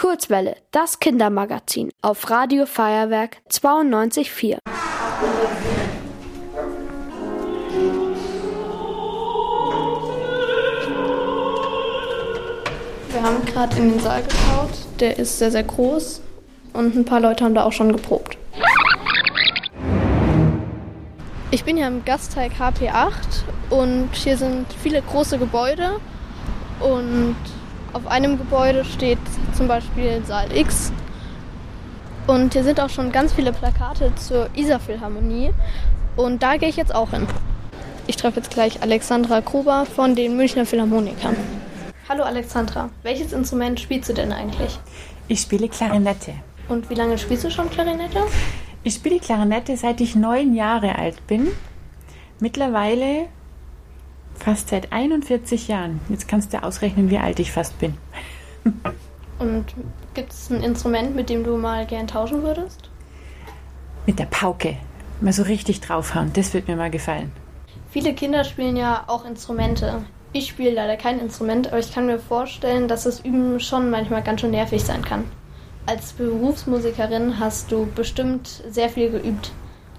Kurzwelle, das Kindermagazin auf Radio Feuerwerk 92.4. Wir haben gerade in den Saal geschaut. Der ist sehr, sehr groß und ein paar Leute haben da auch schon geprobt. Ich bin hier im Gasteig HP8 und hier sind viele große Gebäude und auf einem Gebäude steht zum Beispiel Saal X. Und hier sind auch schon ganz viele Plakate zur Isar-Philharmonie. Und da gehe ich jetzt auch hin. Ich treffe jetzt gleich Alexandra Gruber von den Münchner Philharmonikern. Hallo Alexandra, welches Instrument spielst du denn eigentlich? Ich spiele Klarinette. Und wie lange spielst du schon Klarinette? Ich spiele Klarinette seit ich neun Jahre alt bin. Mittlerweile fast seit 41 Jahren. Jetzt kannst du ausrechnen, wie alt ich fast bin. Und gibt es ein Instrument, mit dem du mal gern tauschen würdest? Mit der Pauke. Mal so richtig draufhauen, das wird mir mal gefallen. Viele Kinder spielen ja auch Instrumente. Ich spiele leider kein Instrument, aber ich kann mir vorstellen, dass das Üben schon manchmal ganz schön nervig sein kann. Als Berufsmusikerin hast du bestimmt sehr viel geübt.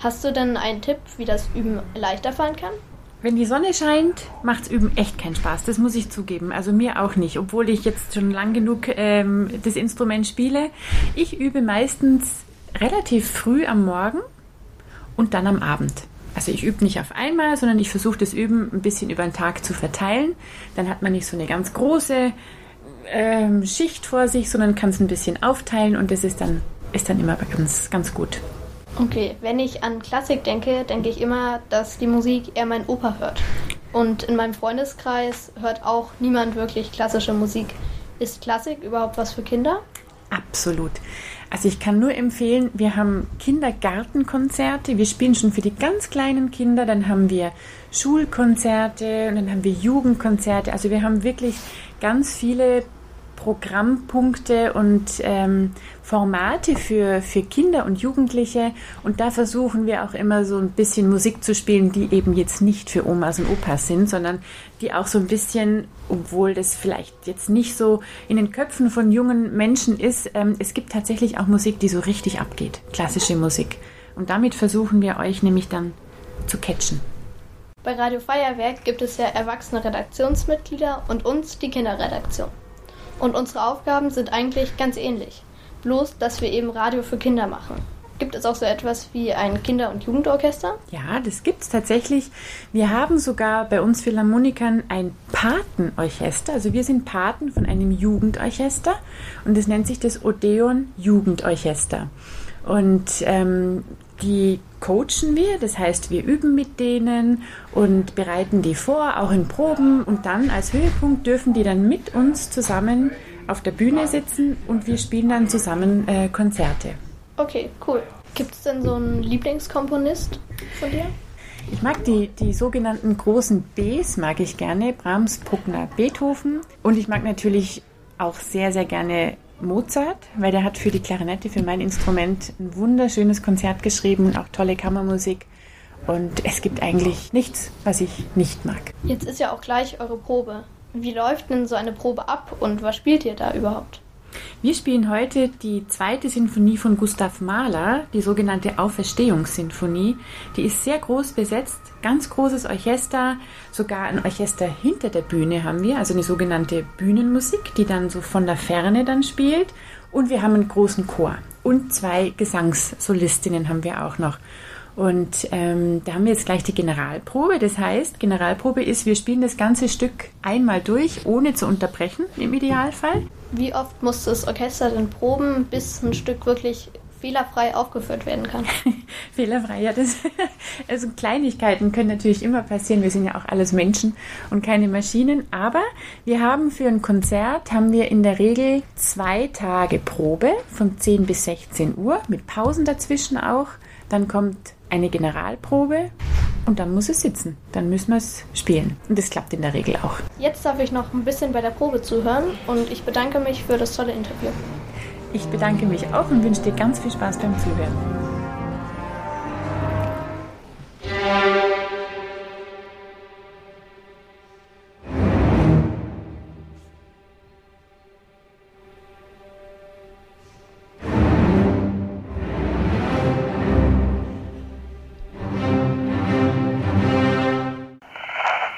Hast du denn einen Tipp, wie das Üben leichter fallen kann? Wenn die Sonne scheint, macht's Üben echt keinen Spaß. Das muss ich zugeben. Also mir auch nicht, obwohl ich jetzt schon lang genug ähm, das Instrument spiele. Ich übe meistens relativ früh am Morgen und dann am Abend. Also ich übe nicht auf einmal, sondern ich versuche das Üben ein bisschen über den Tag zu verteilen. Dann hat man nicht so eine ganz große ähm, Schicht vor sich, sondern kann es ein bisschen aufteilen und das ist dann, ist dann immer ganz, ganz gut. Okay, wenn ich an Klassik denke, denke ich immer, dass die Musik eher mein Opa hört. Und in meinem Freundeskreis hört auch niemand wirklich klassische Musik. Ist Klassik überhaupt was für Kinder? Absolut. Also ich kann nur empfehlen, wir haben Kindergartenkonzerte, wir spielen schon für die ganz kleinen Kinder, dann haben wir Schulkonzerte und dann haben wir Jugendkonzerte. Also wir haben wirklich ganz viele Programmpunkte und ähm, Formate für, für Kinder und Jugendliche. Und da versuchen wir auch immer so ein bisschen Musik zu spielen, die eben jetzt nicht für Omas und Opas sind, sondern die auch so ein bisschen, obwohl das vielleicht jetzt nicht so in den Köpfen von jungen Menschen ist, ähm, es gibt tatsächlich auch Musik, die so richtig abgeht. Klassische Musik. Und damit versuchen wir euch nämlich dann zu catchen. Bei Radio Feuerwerk gibt es ja erwachsene Redaktionsmitglieder und uns, die Kinderredaktion. Und unsere Aufgaben sind eigentlich ganz ähnlich. Bloß, dass wir eben Radio für Kinder machen. Gibt es auch so etwas wie ein Kinder- und Jugendorchester? Ja, das gibt es tatsächlich. Wir haben sogar bei uns Philharmonikern ein Patenorchester. Also wir sind Paten von einem Jugendorchester und es nennt sich das Odeon Jugendorchester. Und ähm, die coachen wir, das heißt, wir üben mit denen und bereiten die vor, auch in Proben. Und dann als Höhepunkt dürfen die dann mit uns zusammen auf der Bühne sitzen und wir spielen dann zusammen äh, Konzerte. Okay, cool. Gibt es denn so einen Lieblingskomponist von dir? Ich mag die, die sogenannten großen Bs, mag ich gerne. Brahms, Bruckner, Beethoven. Und ich mag natürlich auch sehr, sehr gerne Mozart, weil der hat für die Klarinette, für mein Instrument, ein wunderschönes Konzert geschrieben und auch tolle Kammermusik. Und es gibt eigentlich nichts, was ich nicht mag. Jetzt ist ja auch gleich eure Probe. Wie läuft denn so eine Probe ab und was spielt ihr da überhaupt? Wir spielen heute die zweite Sinfonie von Gustav Mahler, die sogenannte Auferstehungssinfonie. Die ist sehr groß besetzt, ganz großes Orchester, sogar ein Orchester hinter der Bühne haben wir, also eine sogenannte Bühnenmusik, die dann so von der Ferne dann spielt. Und wir haben einen großen Chor und zwei Gesangssolistinnen haben wir auch noch. Und ähm, da haben wir jetzt gleich die Generalprobe. Das heißt, Generalprobe ist, wir spielen das ganze Stück einmal durch, ohne zu unterbrechen, im Idealfall. Wie oft muss das Orchester denn proben, bis ein Stück wirklich fehlerfrei aufgeführt werden kann? fehlerfrei, ja. Das, also Kleinigkeiten können natürlich immer passieren. Wir sind ja auch alles Menschen und keine Maschinen. Aber wir haben für ein Konzert, haben wir in der Regel zwei Tage Probe von 10 bis 16 Uhr, mit Pausen dazwischen auch. Dann kommt eine Generalprobe und dann muss es sitzen. Dann müssen wir es spielen. Und das klappt in der Regel auch. Jetzt darf ich noch ein bisschen bei der Probe zuhören und ich bedanke mich für das tolle Interview. Ich bedanke mich auch und wünsche dir ganz viel Spaß beim Zuhören.